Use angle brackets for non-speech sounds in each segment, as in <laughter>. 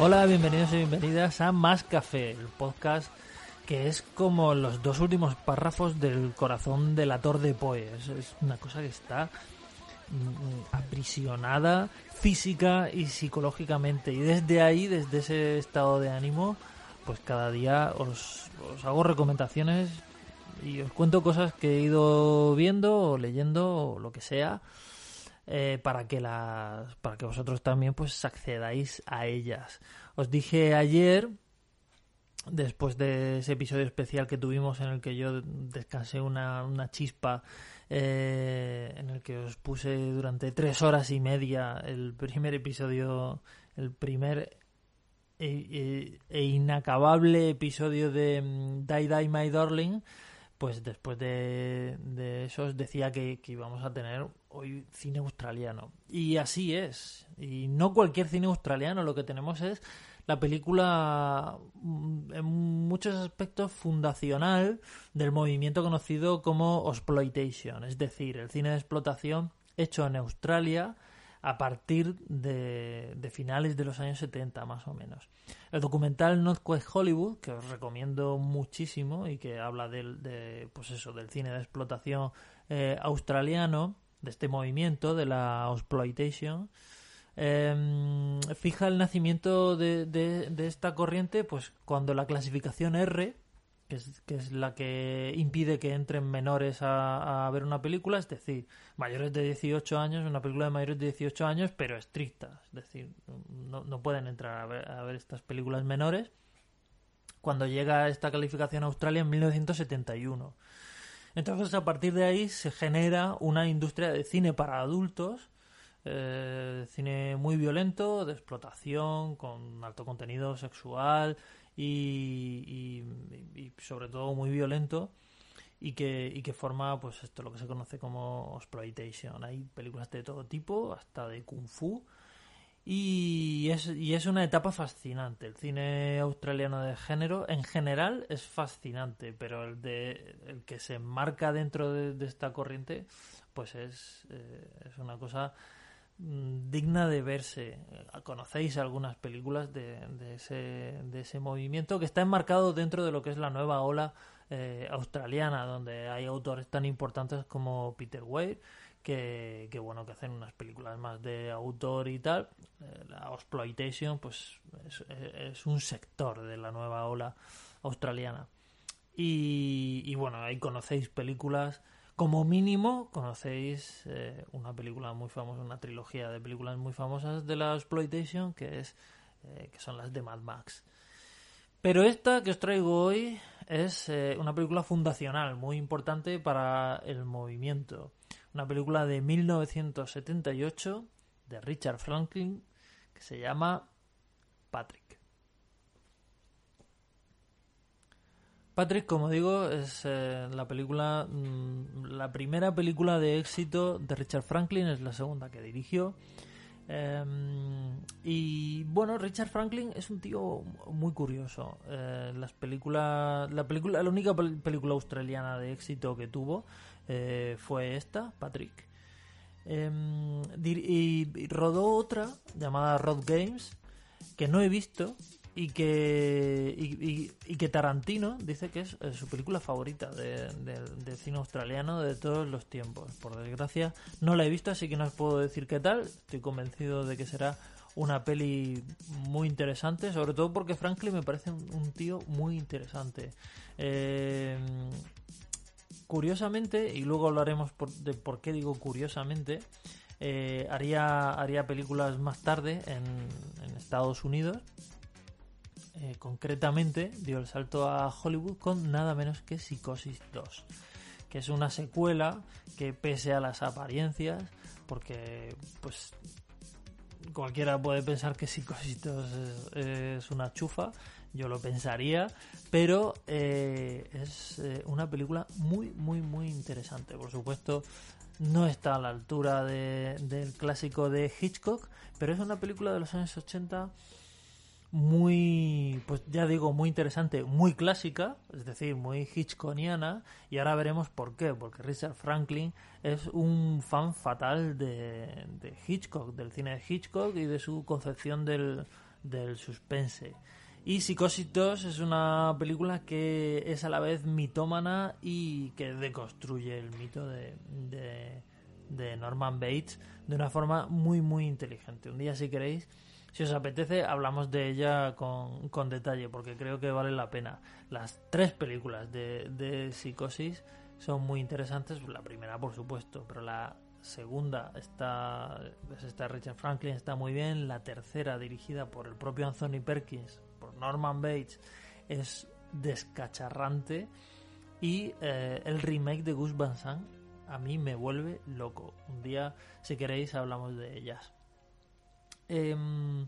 Hola, bienvenidos y bienvenidas a Más Café, el podcast que es como los dos últimos párrafos del corazón del ator de Poe. Es, una cosa que está mm, aprisionada física y psicológicamente. Y desde ahí, desde ese estado de ánimo, pues cada día os, os hago recomendaciones y os cuento cosas que he ido viendo o leyendo o lo que sea. Eh, para que las para que vosotros también pues accedáis a ellas. Os dije ayer después de ese episodio especial que tuvimos en el que yo descansé una, una chispa eh, en el que os puse durante tres horas y media el primer episodio el primer e, e- e inacabable episodio de mm, Die Die My Darling pues después de, de eso os decía que, que íbamos a tener hoy cine australiano. Y así es. Y no cualquier cine australiano, lo que tenemos es la película mm, en muchos aspectos fundacional del movimiento conocido como exploitation, es decir, el cine de explotación hecho en Australia a partir de, de finales de los años 70 más o menos. El documental Northwest Hollywood, que os recomiendo muchísimo y que habla del, de, pues eso, del cine de explotación eh, australiano, de este movimiento, de la exploitation, eh, fija el nacimiento de, de- de esta corriente pues cuando la clasificación R, que es, que es la que impide que entren menores a, a ver una película, es decir, mayores de 18 años, una película de mayores de 18 años, pero estricta, es decir, no, no pueden entrar a ver, a ver estas películas menores. Cuando llega esta calificación a Australia en 1971. Entonces, a partir de ahí se genera una industria de cine para adultos, eh, cine muy violento, de explotación, con alto contenido sexual y, y- y sobre todo muy violento y que, y que forma pues esto lo que se conoce como exploitation. Hay películas de todo tipo, hasta de kung fu. Y es, y es una etapa fascinante. El cine australiano de género en general es fascinante, pero el, de, el que se enmarca dentro de, esta corriente, pues es, eh, es una cosa mm, digna de verse. Conocéis algunas películas de, de ese, de ese movimiento que está enmarcado dentro de lo que es la nueva ola eh, australiana, donde hay autores tan importantes como Peter Weir, que, que bueno, que hacen unas películas más de autor y tal. Eh, la exploitation, pues es, un sector de la nueva ola australiana. Y, y bueno, ahí conocéis películas, como mínimo conocéis eh, una película muy famosa, una trilogía de películas muy famosas de la exploitation, que es eh, que son las de Mad Max. Pero esta que os traigo hoy es eh, una película fundacional, muy importante para el movimiento. Una película de 1978 de Richard Franklin que se llama Patrick. Patrick, como digo, es eh, la película, mm, la primera película de éxito de Richard Franklin, es la segunda que dirigió. Eh, y bueno, Richard Franklin es un tío muy curioso. Eh, las películas, la película, la única pel- película australiana de éxito que tuvo eh, fue esta, Patrick. Dir- y, rodó otra llamada Road Games que no he visto y que y, que Tarantino dice que es su película favorita de, de- del cine australiano de todos los tiempos. Por desgracia no la he visto, así que no os puedo decir qué tal. Estoy convencido de que será una peli muy interesante, sobre todo porque Franklin me parece un, un tío muy interesante. Eh, curiosamente, y luego hablaremos por- de por qué digo curiosamente, eh, haría, haría películas más tarde en, Estados Unidos. Eh, concretamente dio el salto a Hollywood con nada menos que Psicosis 2, que es una secuela que pese a las apariencias, porque pues cualquiera puede pensar que Psicosis 2 es, una chufa, yo lo pensaría, pero eh, es eh, una película muy, muy, muy interesante. Por supuesto, no está a la altura del clásico de Hitchcock, pero es una película de los años 80 muy, pues ya digo, muy interesante, muy clásica, es decir, muy hitchconiana, y ahora veremos por qué, porque Richard Franklin es un fan fatal de, de Hitchcock, del cine de Hitchcock y de su concepción del, del suspense. Y Psicosis 2 es una película que es a la vez mitómana y que deconstruye el mito de, Norman Bates de una forma muy, muy inteligente. Un día, si queréis, si os apetece, hablamos de ella con, con detalle, porque creo que vale la pena. Las tres películas de, Psicosis son muy interesantes. La primera, por supuesto, pero la segunda está, pues está Richard Franklin, está muy bien. La tercera, dirigida por el propio Anthony Perkins, Norman Bates, es descacharrante. Y eh, el remake de Gus Van Sant a mí me vuelve loco. Un día, si queréis, hablamos de ellas. Em,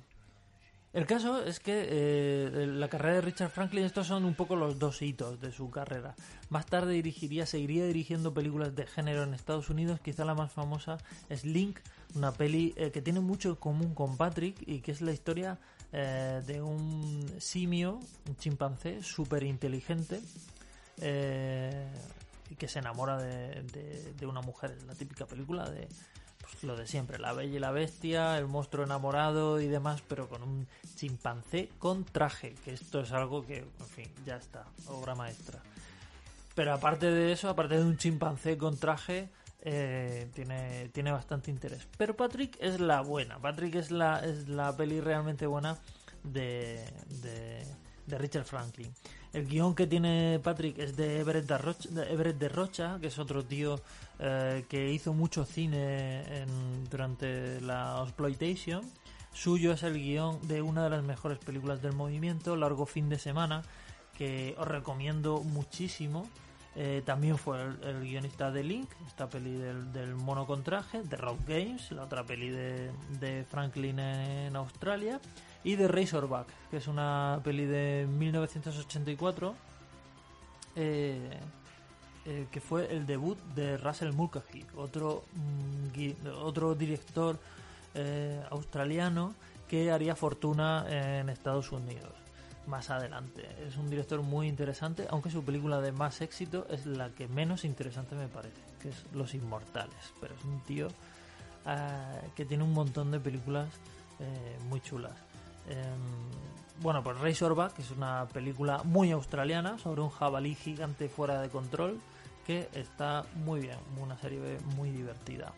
el caso es que eh, la carrera de Richard Franklin, estos son un poco los dos hitos de su carrera. Más tarde dirigiría, seguiría dirigiendo películas de género en Estados Unidos. Quizá la más famosa es Link, una peli eh, que tiene mucho en común con Patrick y que es la historia eh, de un simio, un chimpancé súper inteligente. y que se enamora de, de una mujer, es la típica película de pues, lo de siempre, la bella y la bestia, el monstruo enamorado y demás, pero con un chimpancé con traje, que esto es algo que, en fin, ya está, obra maestra. Pero aparte de eso, aparte de un chimpancé con traje, eh, tiene, tiene bastante interés. Pero Patrick es la buena, Patrick es la, es la peli realmente buena de, de Richard Franklin. El guion que tiene Patrick es de Everett de Rocha, que es otro tío eh, que hizo mucho cine durante la exploitation. Suyo es el guion de una de las mejores películas del movimiento, Largo Fin de Semana, que os recomiendo muchísimo. Eh, también fue el, guionista de Link, esta peli del, del mono de Road Games, la otra peli de, de Franklin en Australia y The Razorback, que es una peli de 1984, eh, eh, que fue el debut de Russell Mulcahy, otro, mm, otro director australiano que haría fortuna en Estados Unidos más adelante. Es un director muy interesante, aunque su película de más éxito es la que menos interesante me parece, que es Los Inmortales. Pero es un tío que tiene un montón de películas muy chulas. Em, bueno, pues Razorback es una película muy australiana sobre un jabalí gigante fuera de control que está muy bien, una serie muy divertida.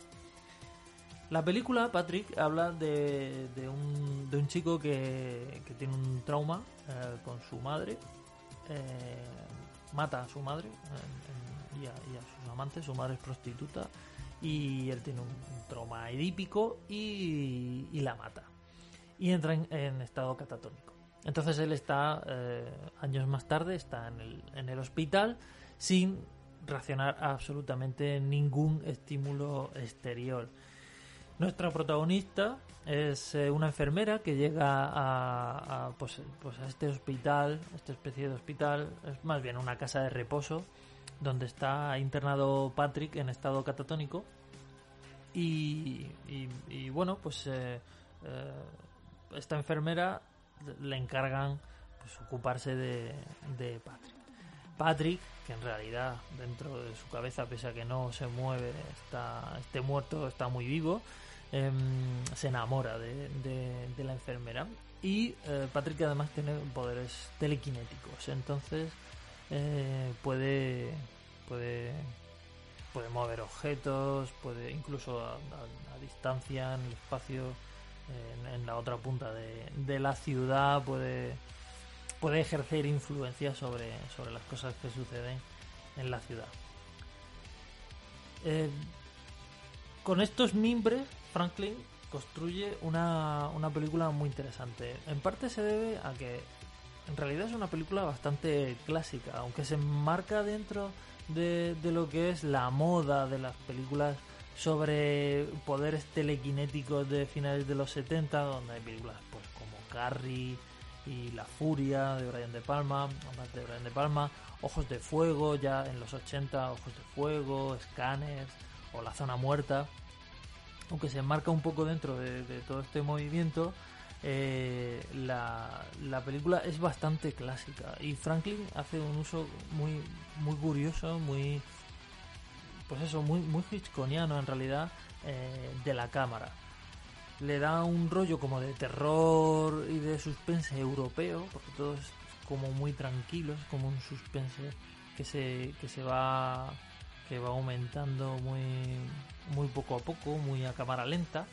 La película, Patrick, habla de, un, de un, chico que, tiene un trauma eh, con su madre, eh, mata a su madre y, a, sus amantes, su madre es prostituta y él tiene un, trauma edípico y la mata y entra en, estado catatónico. Entonces él está, eh, años más tarde, está en el, en el hospital sin reaccionar a absolutamente ningún estímulo exterior. Nuestra protagonista es eh, una enfermera que llega a, pues, pues, a este hospital, esta especie de hospital, es más bien una casa de reposo, donde está internado Patrick en estado catatónico. Y, bueno, pues eh, esta enfermera le encargan pues, ocuparse de, Patrick. Patrick, que en realidad dentro de su cabeza, pese a que no se mueve, está, esté muerto, está muy vivo, em, se enamora de, la enfermera. Y eh, Patrick además tiene poderes telequinéticos, entonces eh, puede, puede, puede mover objetos, puede incluso a distancia en el espacio en, la otra punta de, la ciudad, puede, puede ejercer influencia sobre, sobre las cosas que suceden en la ciudad. Eh, con estos mimbres, Franklin construye una, una, película muy interesante. En parte se debe a que en realidad es una película bastante clásica, aunque se enmarca dentro de, de lo que es la moda de las películas sobre poderes telequinéticos de finales de los 70, donde hay películas pues como Carrie y La Furia de Brian De Palma, de Brian De Palma, Ojos de Fuego ya en los 80, Ojos de Fuego, Scanners o La Zona Muerta, aunque se enmarca un poco dentro de, todo este movimiento, eh, la, la, película es bastante clásica y Franklin hace un uso muy muy curioso, muy pues eso, muy muy hitchconiano en realidad eh, de la cámara. Le da un rollo como de terror y de suspense europeo, porque todo es como muy tranquilo, es como un suspense que se que se va que va aumentando muy muy poco a poco, muy a cámara lenta.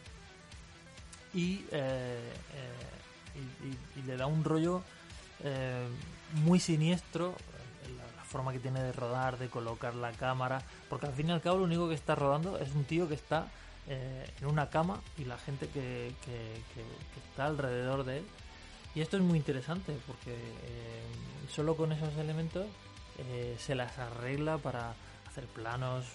Y, eh, eh, le da un rollo eh, muy siniestro la, la, forma que tiene de rodar, de colocar la cámara, porque al fin y al cabo lo único que está rodando es un tío que está en una cama y la gente que, está alrededor de él. Y esto es muy interesante porque solo con esos elementos se las arregla para hacer planos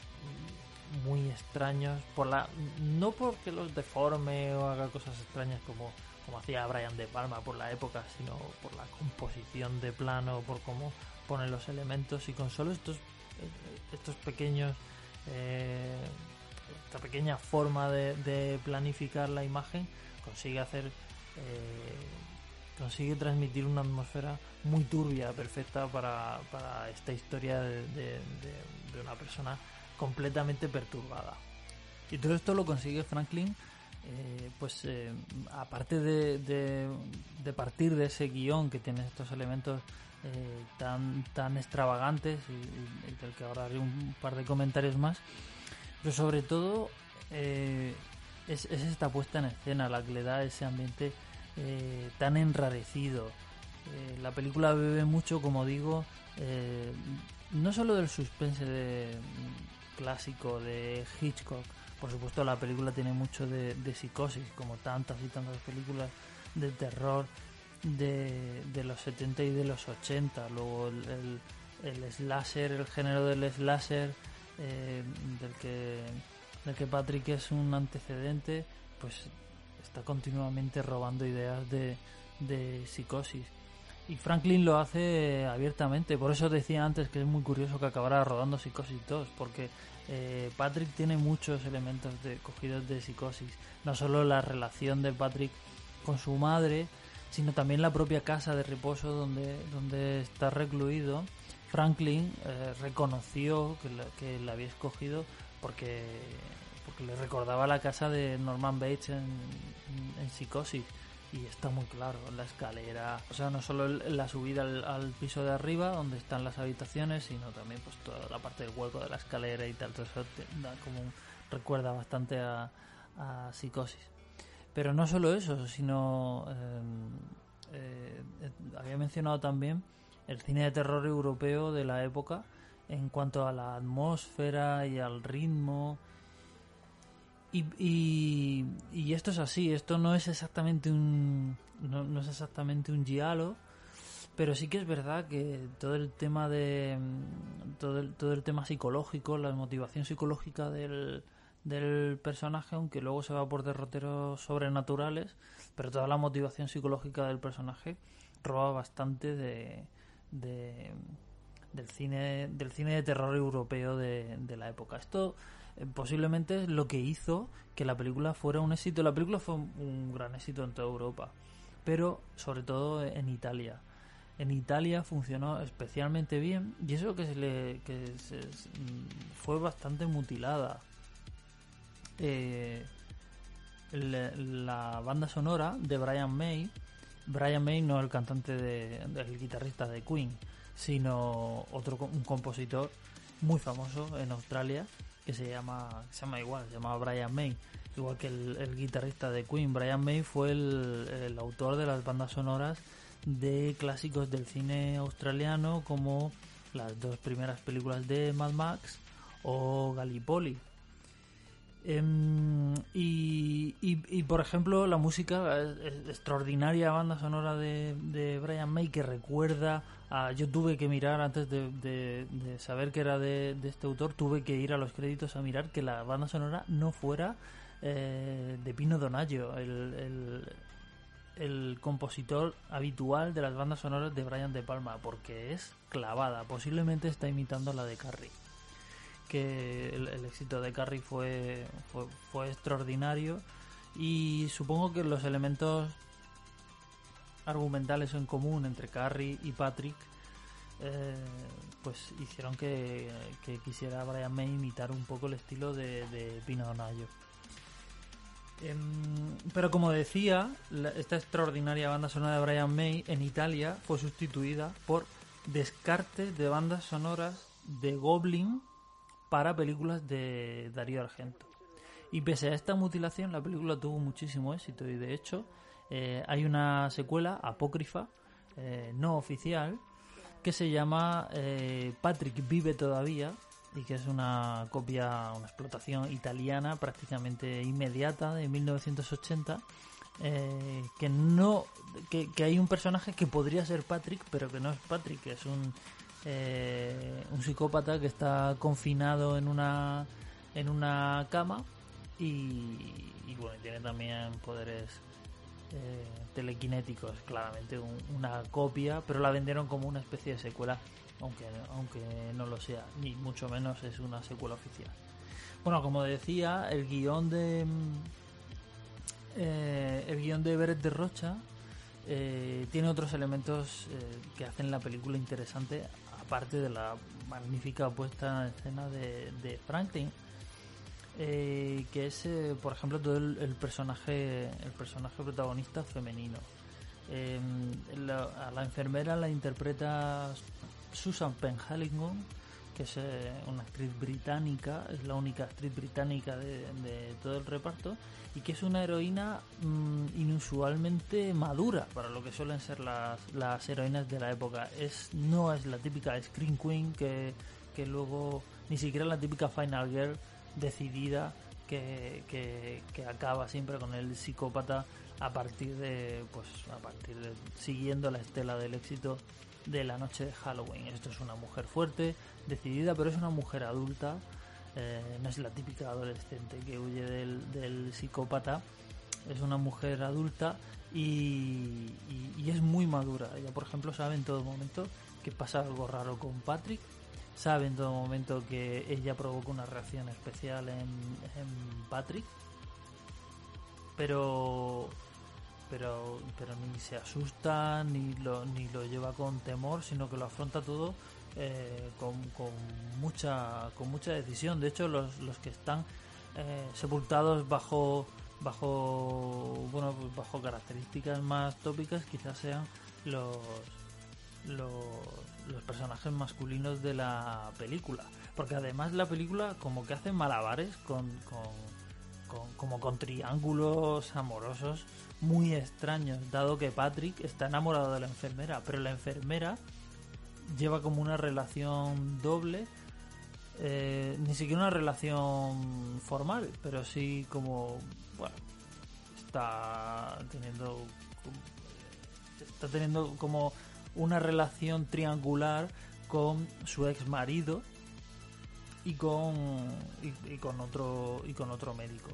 muy extraños por la no porque los deforme o haga cosas extrañas como como hacía Brian de Palma por la época sino por la composición de plano por cómo pone los elementos y con solo estos estos pequeños eh, esta pequeña forma de, planificar la imagen consigue hacer eh, consigue transmitir una atmósfera muy turbia perfecta para, para esta historia de, de, una persona completamente perturbada. Y todo esto lo consigue Franklin, eh, pues eh, aparte de, partir de ese guion que tiene estos elementos eh, tan, tan extravagantes y, del que ahora haré un par de comentarios más, pero sobre todo eh, es, es, esta puesta en escena la que le da ese ambiente eh, tan enrarecido. la película bebe mucho, como digo, no solo del suspense de clásico de Hitchcock. Por supuesto, la película tiene mucho de, psicosis, como tantas y tantas películas de terror de, los 70 y de los 80. Luego el, el slasher, el género del slasher, eh, del, que, del que Patrick es un antecedente, pues está continuamente robando ideas de, de psicosis. Y Franklin lo hace abiertamente, por eso decía antes que es muy curioso que acabara rodando Psicosis 2, porque eh, Patrick tiene muchos elementos de, cogidos de Psicosis, no solo la relación de Patrick con su madre, sino también la propia casa de reposo donde, donde está recluido. Franklin eh, reconoció que la, había escogido porque, porque le recordaba la casa de Norman Bates en, Psicosis. Y está muy claro la escalera o sea no solo la subida al, piso de arriba donde están las habitaciones sino también pues toda la parte del hueco de la escalera y tal. Eso da como recuerda bastante a, psicosis. Pero no solo eso sino eh, eh, había mencionado también el cine de terror europeo de la época en cuanto a la atmósfera y al ritmo. Y, y, esto es así, esto no es exactamente un no, no, es exactamente un giallo, pero sí que es verdad que todo el tema de todo el, todo el tema psicológico, la motivación psicológica del, del personaje, aunque luego se va por derroteros sobrenaturales, pero toda la motivación psicológica del personaje roba bastante de, de del cine del cine de terror europeo de, la época. Esto eh, posiblemente es lo que hizo que la película fuera un éxito. La película fue un gran éxito en toda Europa, pero sobre todo en Italia. En Italia funcionó especialmente bien y eso que se le que mm, fue bastante mutilada. Eh, la, la, banda sonora de Brian May, Brian May no el cantante de, el guitarrista de Queen, sino otro un compositor muy famoso en Australia que se llama se llama igual, se llama Brian May, igual que el, el guitarrista de Queen. Brian May fue el, autor de las bandas sonoras de clásicos del cine australiano como las dos primeras películas de Mad Max o Gallipoli. Em, y, y, por ejemplo, la música, extraordinaria banda sonora de, de, Brian May que recuerda a. Yo tuve que mirar antes de, saber que era de, este autor, tuve que ir a los créditos a mirar que la banda sonora no fuera eh, de Pino Donaggio, el, el, compositor habitual de las bandas sonoras de Brian De Palma, porque es clavada. Posiblemente está imitando la de Carrie que el, éxito de Carrie fue, fue, extraordinario y supongo que los elementos argumentales en común entre Carrie y Patrick eh, pues hicieron que, quisiera Brian May imitar un poco el estilo de, de Pino. Em, pero como decía, esta extraordinaria banda sonora de Brian May en Italia fue sustituida por descartes de bandas sonoras de Goblin para películas de Darío Argento. Y pese a esta mutilación, la película tuvo muchísimo éxito y de hecho eh, hay una secuela apócrifa, eh, no oficial, que se llama eh, Patrick vive todavía y que es una copia, una explotación italiana prácticamente inmediata de 1980. que no que, que, hay un personaje que podría ser Patrick pero que no es Patrick es un eh, un psicópata que está confinado en una en una cama y, bueno tiene también poderes eh, telequinéticos claramente una copia pero la vendieron como una especie de secuela aunque aunque no lo sea ni mucho menos es una secuela oficial. Bueno como decía el guion de eh, el guion de Beret de Rocha tiene otros elementos que hacen la película interesante parte de la magnífica puesta en escena de, Franklin. Eh, que es eh, por ejemplo todo el, personaje el personaje protagonista femenino em, a la enfermera la interpreta Susan Penhallingham que es eh, una actriz británica, es la única actriz británica de, todo el reparto, y que es una heroína mm, inusualmente madura para lo que suelen ser las, las heroínas de la época. Es, no es la típica Screen Queen que, que luego, ni siquiera la típica Final Girl decidida que, que, que, acaba siempre con el psicópata a partir de pues a partir de siguiendo la estela del éxito de la noche de Halloween. Esto es una mujer fuerte, decidida, pero es una mujer adulta. Eh, no es la típica adolescente que huye del, psicópata. Es una mujer adulta y, es muy madura. Ella, por ejemplo, sabe en todo momento que pasa algo raro con Patrick. Sabe en todo momento que ella provoca una reacción especial en, en Patrick. Pero pero, pero ni se asusta ni lo, ni lo lleva con temor, sino que lo afronta todo eh, con, mucha, con mucha decisión. De hecho, los, los que están eh, sepultados bajo bajo bueno bajo características más tópicas quizás sean los, los, los personajes masculinos de la película porque además la película como que hace malabares con, con como con triángulos amorosos muy extraños, dado que Patrick está enamorado de la enfermera, pero la enfermera lleva como una relación doble, eh, ni siquiera una relación formal, pero sí como, bueno, está teniendo, está teniendo como una relación triangular con su ex marido y con y con otro y con otro médico.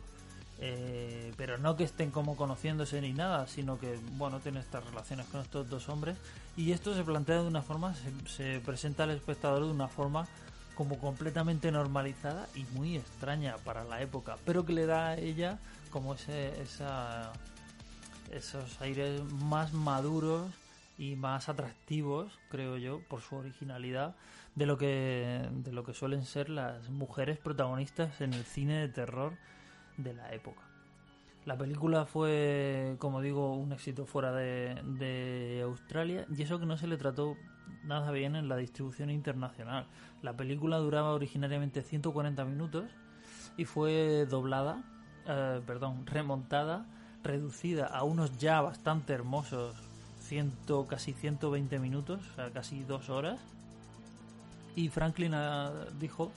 Eh, pero no que estén como conociéndose ni nada, sino que, bueno, tiene estas relaciones con estos dos hombres. Y esto se plantea de una forma, se, presenta al espectador de una forma como completamente normalizada y muy extraña para la época, pero que le da a ella como ese, esos aires más maduros y más atractivos, creo yo, por su originalidad, de lo que, de lo que suelen ser las mujeres protagonistas en el cine de terror de la época. La película fue, como digo, un éxito fuera de, Australia y eso que no se le trató nada bien en la distribución internacional. La película duraba originariamente 140 minutos y fue doblada, eh, perdón, remontada, reducida a unos ya bastante hermosos ciento, casi 120 minutos, o sea, casi dos horas. Y Franklin ah, dijo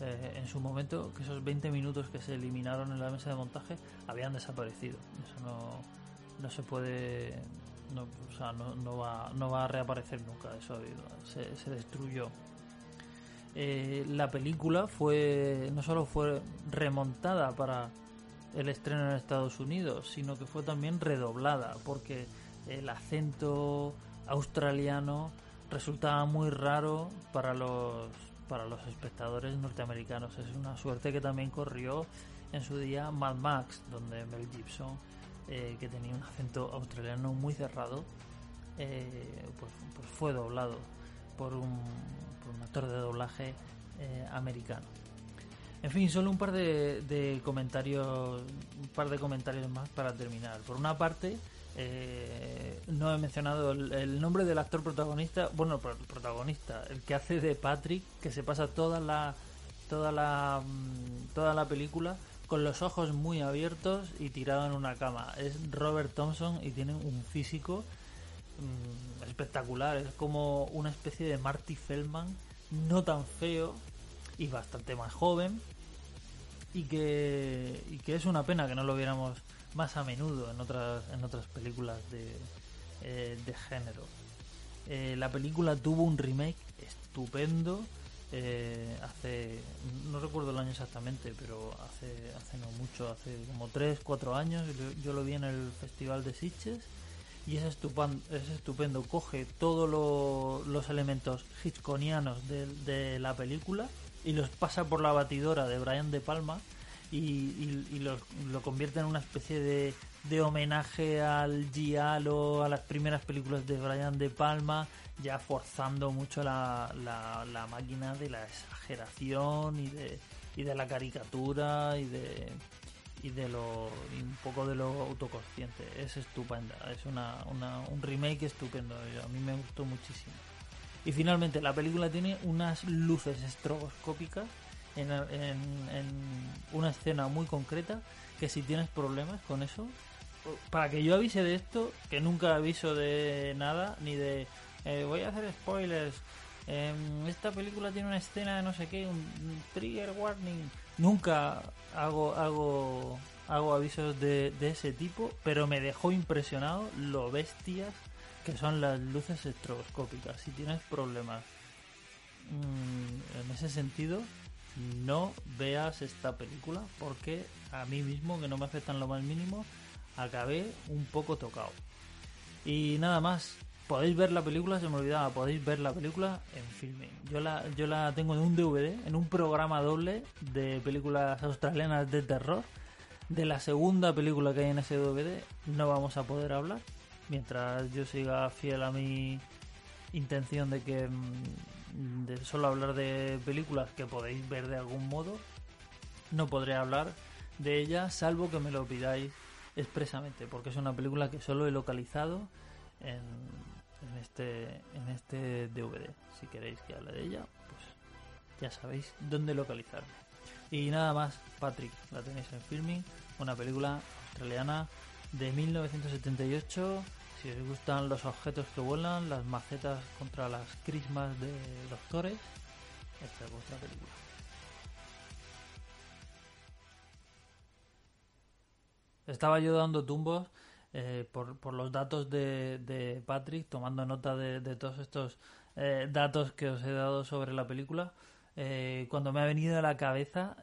eh, en su momento que esos 20 minutos que se eliminaron en la mesa de montaje habían desaparecido. Eso no, no se puede, no, o sea, no, no, va, no va a reaparecer nunca, eso se, se destruyó. Eh, la película fue no solo fue remontada para el estreno en Estados Unidos, sino que fue también redoblada, porque el acento australiano resultaba muy raro para los para los espectadores norteamericanos. Es una suerte que también corrió en su día Mad Max, donde Mel Gibson, eh, que tenía un acento australiano muy cerrado, eh, pues, pues, fue doblado por un, por un actor de doblaje eh, americano. En fin, solo un par de, de, comentarios, un par de comentarios más para terminar. Por una parte, eh, no he mencionado el, nombre del actor protagonista, bueno, protagonista, el que hace de Patrick, que se pasa toda la toda la mm, toda la película con los ojos muy abiertos y tirado en una cama. Es Robert Thompson y tiene un físico mm, espectacular, es como una especie de Marty Feldman, no tan feo y bastante más joven y que y que es una pena que no lo viéramos más a menudo en otras, en otras películas de, eh, de género. Eh, la película tuvo un remake estupendo eh, hace, no recuerdo el año exactamente, pero hace, hace no mucho, hace como 3, 4 años, yo lo vi en el Festival de Sitges y es estupendo, es estupendo. coge todos los elementos hitchconianos de, de la película y los pasa por la batidora de Brian De Palma y, lo, convierte en una especie de, homenaje al Giallo, a las primeras películas de Brian De Palma, ya forzando mucho la, la, máquina de la exageración y de, y de la caricatura y de y de lo un poco de lo autoconsciente. Es estupenda es una, una, un remake estupendo a mí me gustó muchísimo. Y finalmente la película tiene unas luces estroboscópicas en, una escena muy concreta que si tienes problemas con eso, para que yo avise de esto, que nunca aviso de nada, ni de eh, voy a hacer spoilers, em, esta película tiene una escena de no sé qué, un, trigger warning, nunca hago, hago, hago avisos de, de ese tipo, pero me dejó impresionado lo bestias que son las luces estroboscópicas. Si tienes problemas mm, en ese sentido, no veas esta película porque a mí mismo, que no me afectan lo más mínimo, acabé un poco tocado. Y nada más, podéis ver la película, se me olvidaba, podéis ver la película en filming. Yo la, yo la tengo en un DVD, en un programa doble de películas australianas de terror. De la segunda película que hay en ese DVD no vamos a poder hablar. Mientras yo siga fiel a mi intención de que mm, de solo hablar de películas que podéis ver de algún modo, no podré hablar de ella salvo que me lo pidáis expresamente, porque es una película que solo he localizado en, en este en este DVD. Si queréis que hable de ella, pues ya sabéis dónde localizarme. Y nada más, Patrick, la tenéis en filming, una película australiana de 1978 si os gustan los objetos que vuelan, las macetas contra las crismas de doctores, esta es vuestra película. Estaba yo dando tumbos eh, por, los datos de, de, Patrick, tomando nota de, todos estos eh, datos que os he dado sobre la película. Eh, cuando me ha venido a la cabeza,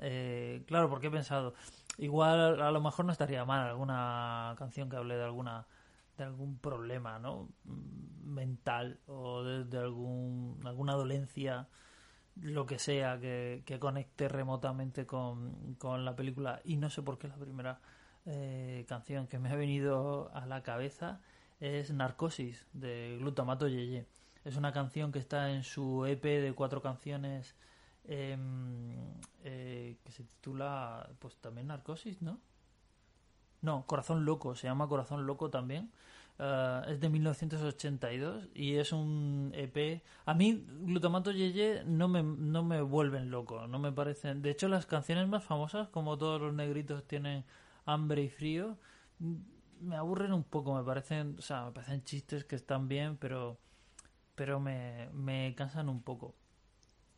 claro, porque he pensado, igual a lo mejor no estaría mal alguna canción que hable de alguna algún problema ¿no? mental o de, algún, alguna dolencia, lo que sea, que, conecte remotamente con, la película. Y no sé por qué la primera eh, canción que me ha venido a la cabeza es Narcosis de Glutamato Yeye. Es una canción que está en su EP de cuatro canciones em, eh, que se titula pues también Narcosis, ¿no? No, Corazón Loco, se llama Corazón Loco también. Eh, es de 1982 y es un EP. A mí, Glutamato Yeye no me, no me vuelven loco, no me parecen. De hecho, las canciones más famosas, como todos los negritos tienen hambre y frío, me aburren un poco, me parecen, o sea, me parecen chistes que están bien, pero, pero me, me cansan un poco.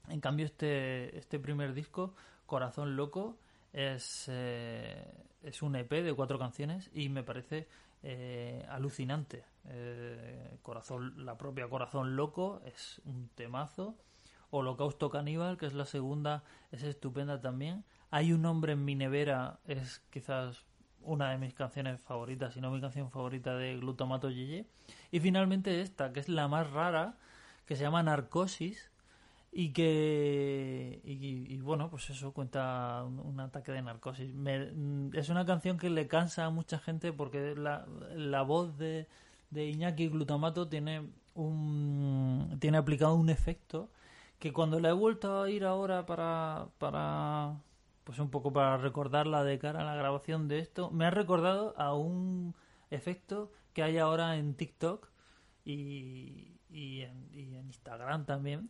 En cambio, este, este primer disco, Corazón Loco, es, eh, es un EP de cuatro canciones y me parece eh, alucinante. Eh, Corazón, la propia Corazón Loco es un temazo. Holocausto Caníbal, que es la segunda, es estupenda también. Hay un hombre en mi nevera, es quizás una de mis canciones favoritas, si no mi canción favorita de Glutamato Yeye. Y finalmente esta, que es la más rara, que se llama Narcosis, y que y, bueno pues eso cuenta un, ataque de narcosis. Es una canción que le cansa a mucha gente porque la, la voz de, de Iñaki Glutamato tiene un tiene aplicado un efecto que cuando la he vuelto a ir ahora para para pues un poco para recordarla de cara a la grabación de esto me ha recordado a un efecto que hay ahora en TikTok y, y, y en Instagram también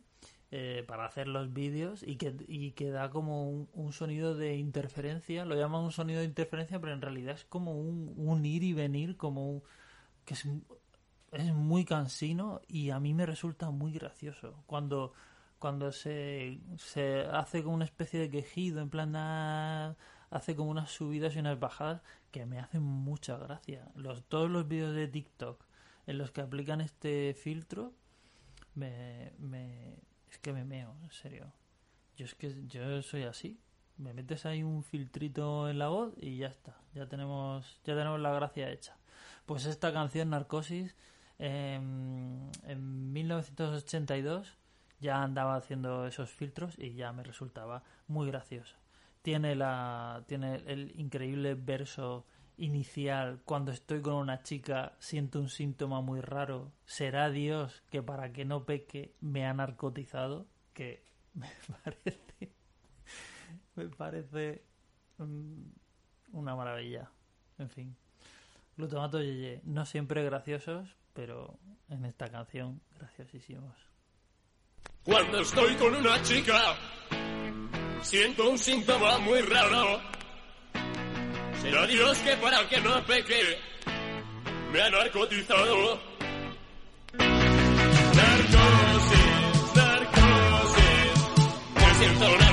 eh, para hacer los vídeos y que, y que da como un, sonido de interferencia, lo llaman un sonido de interferencia, pero en realidad es como un, ir y venir, como que es, es, muy cansino y a mí me resulta muy gracioso cuando cuando se, se hace como una especie de quejido, en plan ah, hace como unas subidas y unas bajadas que me hacen mucha gracia. Los, todos los vídeos de TikTok en los que aplican este filtro me, es que me meo, en serio. Yo es que yo soy así. Me metes ahí un filtrito en la voz y ya está. Ya tenemos, ya tenemos la gracia hecha. Pues esta canción, Narcosis, en 1982 ya andaba haciendo esos filtros y ya me resultaba muy gracioso. Tiene la, tiene el increíble verso inicial, cuando estoy con una chica, siento un síntoma muy raro. ¿Será Dios que para que no peque me ha narcotizado? Que <laughs> me parece. Me parece. una maravilla. En fin. Glutamato Yeye. No siempre graciosos, pero en esta canción, graciosísimos. Cuando estoy con una chica, siento un síntoma muy raro pero Dios que para que no peque me ha narcotizado. Narcosis, narcosis, me siento